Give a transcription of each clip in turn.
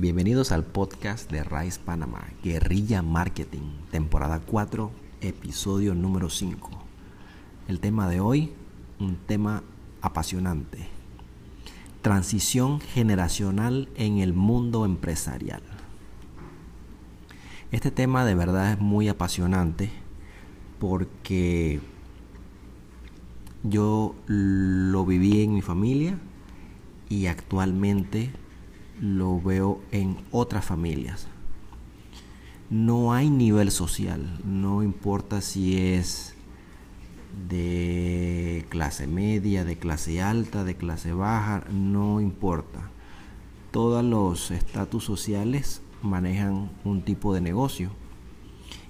Bienvenidos al podcast de Rice Panamá, Guerrilla Marketing, temporada 4, episodio número 5. El tema de hoy, un tema apasionante. Transición generacional en el mundo empresarial. Este tema de verdad es muy apasionante porque yo lo viví en mi familia y actualmente lo veo en otras familias. No hay nivel social, no importa si es de clase media, de clase alta, de clase baja, no importa. Todos los estatus sociales manejan un tipo de negocio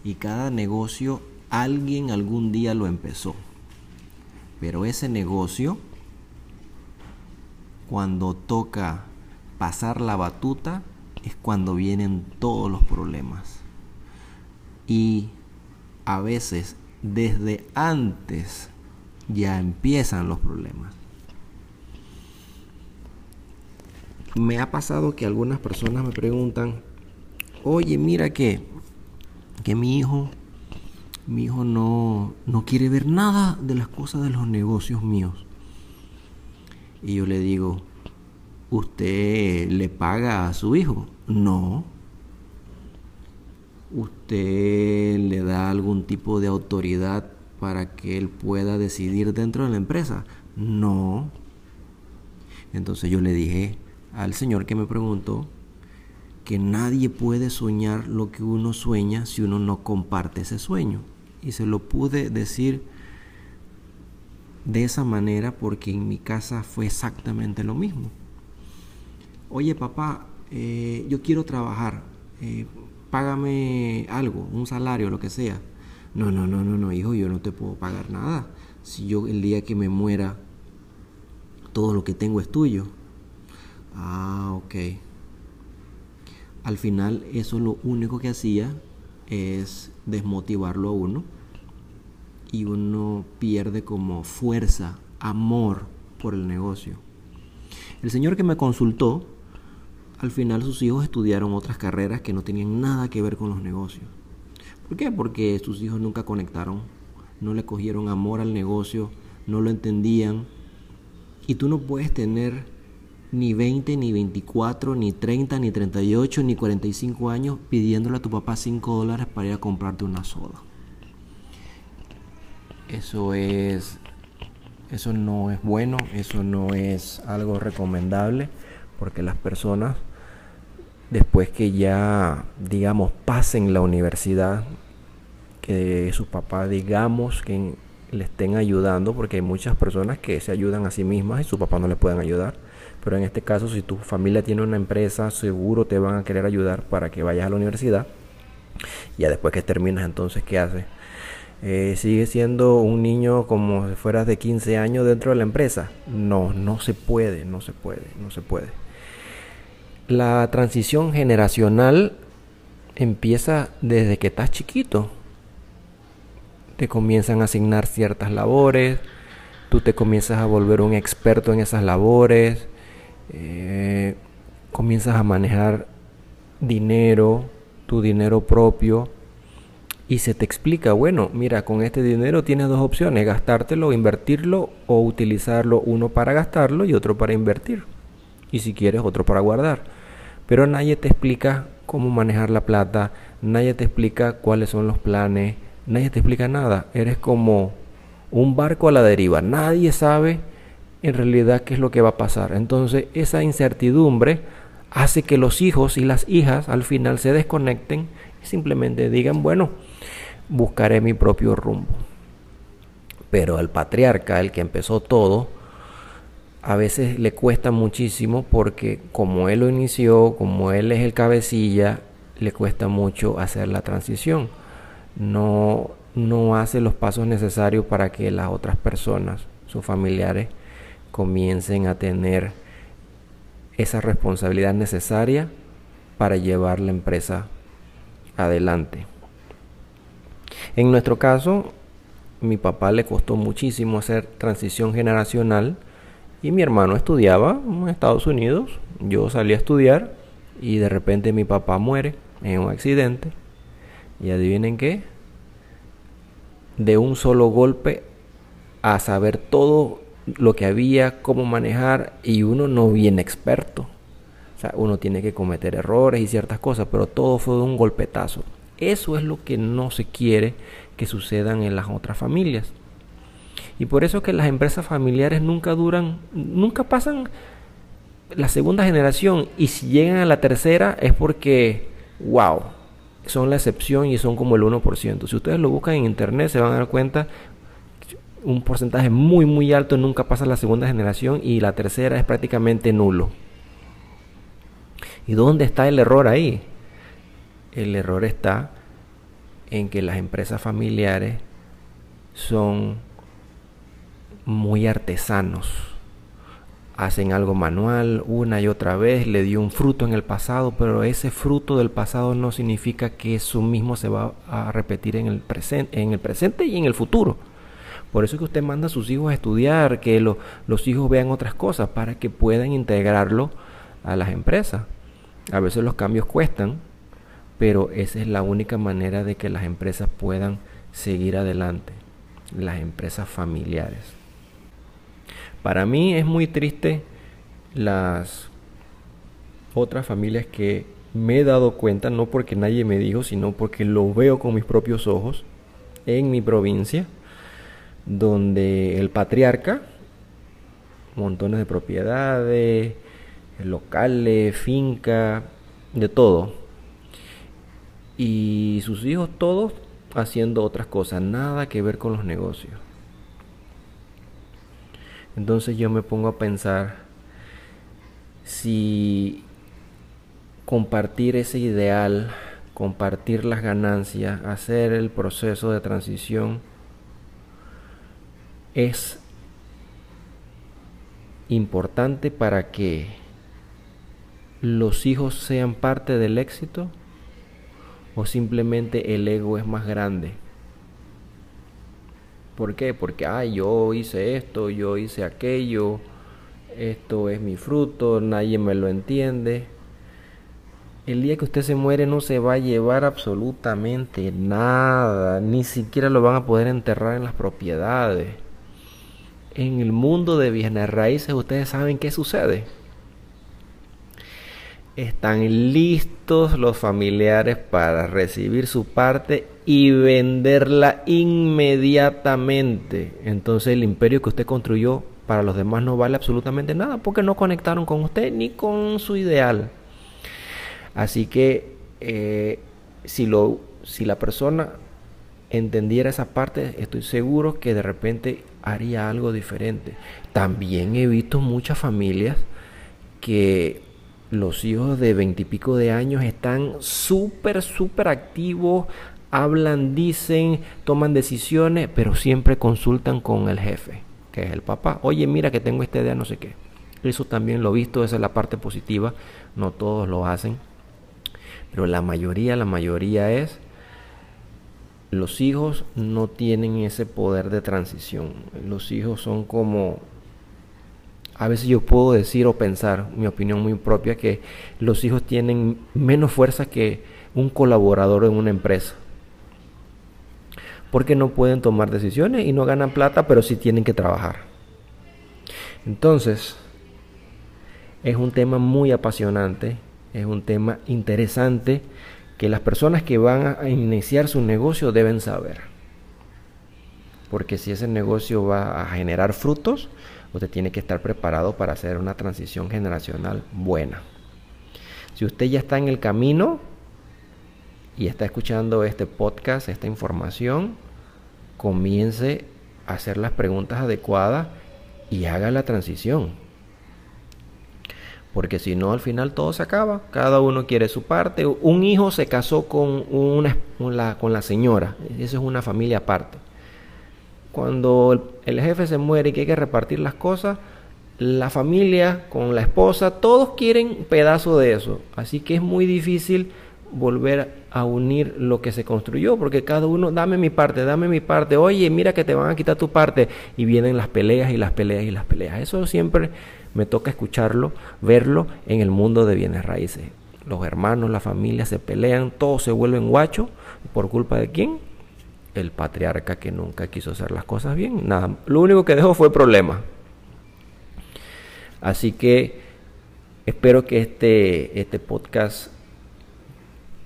y cada negocio alguien algún día lo empezó. Pero ese negocio, cuando toca pasar la batuta es cuando vienen todos los problemas. Y a veces desde antes ya empiezan los problemas. Me ha pasado que algunas personas me preguntan, oye, mira que, que mi hijo, mi hijo no, no quiere ver nada de las cosas de los negocios míos. Y yo le digo, ¿Usted le paga a su hijo? No. ¿Usted le da algún tipo de autoridad para que él pueda decidir dentro de la empresa? No. Entonces yo le dije al señor que me preguntó que nadie puede soñar lo que uno sueña si uno no comparte ese sueño. Y se lo pude decir de esa manera porque en mi casa fue exactamente lo mismo oye papá, eh, yo quiero trabajar, eh, págame algo, un salario, lo que sea. No, no, no, no, no, hijo, yo no te puedo pagar nada. Si yo el día que me muera, todo lo que tengo es tuyo. Ah, ok. Al final eso lo único que hacía es desmotivarlo a uno y uno pierde como fuerza, amor por el negocio. El señor que me consultó al final sus hijos estudiaron otras carreras que no tenían nada que ver con los negocios. ¿Por qué? Porque sus hijos nunca conectaron, no le cogieron amor al negocio, no lo entendían. Y tú no puedes tener ni 20, ni 24, ni 30, ni 38, ni 45 años pidiéndole a tu papá 5 dólares para ir a comprarte una soda. Eso es eso no es bueno, eso no es algo recomendable porque las personas después que ya, digamos, pasen la universidad, que su papá, digamos, que le estén ayudando, porque hay muchas personas que se ayudan a sí mismas y su papá no le pueden ayudar. Pero en este caso, si tu familia tiene una empresa, seguro te van a querer ayudar para que vayas a la universidad. Ya después que terminas, entonces, ¿qué haces? Eh, ¿Sigue siendo un niño como si fueras de 15 años dentro de la empresa? No, no se puede, no se puede, no se puede. La transición generacional empieza desde que estás chiquito. Te comienzan a asignar ciertas labores, tú te comienzas a volver un experto en esas labores, eh, comienzas a manejar dinero, tu dinero propio, y se te explica, bueno, mira, con este dinero tienes dos opciones, gastártelo, invertirlo o utilizarlo uno para gastarlo y otro para invertir y si quieres otro para guardar. Pero nadie te explica cómo manejar la plata, nadie te explica cuáles son los planes, nadie te explica nada. Eres como un barco a la deriva, nadie sabe en realidad qué es lo que va a pasar. Entonces esa incertidumbre hace que los hijos y las hijas al final se desconecten y simplemente digan, bueno, buscaré mi propio rumbo. Pero el patriarca, el que empezó todo, a veces le cuesta muchísimo porque como él lo inició, como él es el cabecilla, le cuesta mucho hacer la transición. No, no hace los pasos necesarios para que las otras personas, sus familiares, comiencen a tener esa responsabilidad necesaria para llevar la empresa adelante. En nuestro caso, mi papá le costó muchísimo hacer transición generacional y mi hermano estudiaba en Estados Unidos, yo salí a estudiar y de repente mi papá muere en un accidente y adivinen qué, de un solo golpe a saber todo lo que había, cómo manejar y uno no viene experto. O sea, uno tiene que cometer errores y ciertas cosas, pero todo fue de un golpetazo. Eso es lo que no se quiere que sucedan en las otras familias. Y por eso que las empresas familiares nunca duran, nunca pasan la segunda generación y si llegan a la tercera es porque, wow, son la excepción y son como el 1%. Si ustedes lo buscan en internet se van a dar cuenta un porcentaje muy muy alto nunca pasa la segunda generación y la tercera es prácticamente nulo. ¿Y dónde está el error ahí? El error está en que las empresas familiares son muy artesanos. Hacen algo manual una y otra vez, le dio un fruto en el pasado, pero ese fruto del pasado no significa que eso mismo se va a repetir en el, presente, en el presente y en el futuro. Por eso es que usted manda a sus hijos a estudiar, que los hijos vean otras cosas para que puedan integrarlo a las empresas. A veces los cambios cuestan, pero esa es la única manera de que las empresas puedan seguir adelante, las empresas familiares. Para mí es muy triste las otras familias que me he dado cuenta, no porque nadie me dijo, sino porque lo veo con mis propios ojos en mi provincia, donde el patriarca, montones de propiedades, locales, finca, de todo, y sus hijos todos haciendo otras cosas, nada que ver con los negocios. Entonces yo me pongo a pensar si compartir ese ideal, compartir las ganancias, hacer el proceso de transición es importante para que los hijos sean parte del éxito o simplemente el ego es más grande. ¿Por qué? Porque, ay, yo hice esto, yo hice aquello, esto es mi fruto, nadie me lo entiende. El día que usted se muere no se va a llevar absolutamente nada, ni siquiera lo van a poder enterrar en las propiedades. En el mundo de bienes raíces ustedes saben qué sucede están listos los familiares para recibir su parte y venderla inmediatamente. Entonces el imperio que usted construyó para los demás no vale absolutamente nada porque no conectaron con usted ni con su ideal. Así que eh, si, lo, si la persona entendiera esa parte, estoy seguro que de repente haría algo diferente. También he visto muchas familias que los hijos de veintipico de años están súper, súper activos, hablan, dicen, toman decisiones, pero siempre consultan con el jefe, que es el papá. Oye, mira que tengo esta idea, no sé qué. Eso también lo he visto, esa es la parte positiva, no todos lo hacen, pero la mayoría, la mayoría es, los hijos no tienen ese poder de transición. Los hijos son como a veces yo puedo decir o pensar, mi opinión muy propia, que los hijos tienen menos fuerza que un colaborador en una empresa. Porque no pueden tomar decisiones y no ganan plata, pero sí tienen que trabajar. Entonces, es un tema muy apasionante, es un tema interesante que las personas que van a iniciar su negocio deben saber. Porque si ese negocio va a generar frutos, usted tiene que estar preparado para hacer una transición generacional buena. Si usted ya está en el camino y está escuchando este podcast, esta información, comience a hacer las preguntas adecuadas y haga la transición. Porque si no, al final todo se acaba. Cada uno quiere su parte. Un hijo se casó con, una, con, la, con la señora. Eso es una familia aparte cuando el, jefe se muere y que hay que repartir las cosas, la familia con la esposa, todos quieren pedazo de eso. Así que es muy difícil volver a unir lo que se construyó, porque cada uno, dame mi parte, dame mi parte, oye, mira que te van a quitar tu parte, y vienen las peleas y las peleas y las peleas. Eso siempre me toca escucharlo, verlo en el mundo de bienes raíces. los hermanos, la familia se pelean, todos se vuelven guachos. ¿Por culpa de quién? El patriarca que nunca quiso hacer las cosas bien. Nada, lo único que dejó fue problema. Así que espero que este, este podcast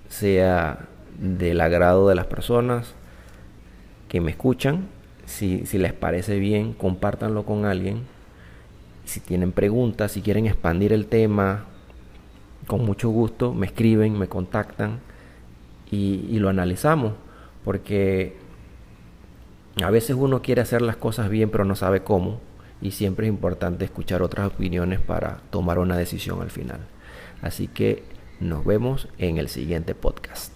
sea del agrado de las personas que me escuchan. Si, si les parece bien, compártanlo con alguien. Si tienen preguntas, si quieren expandir el tema, con mucho gusto me escriben, me contactan y lo analizamos. Porque a veces uno quiere hacer las cosas bien pero no sabe cómo y siempre es importante escuchar otras opiniones para tomar una decisión al final. Así que nos vemos en el siguiente podcast.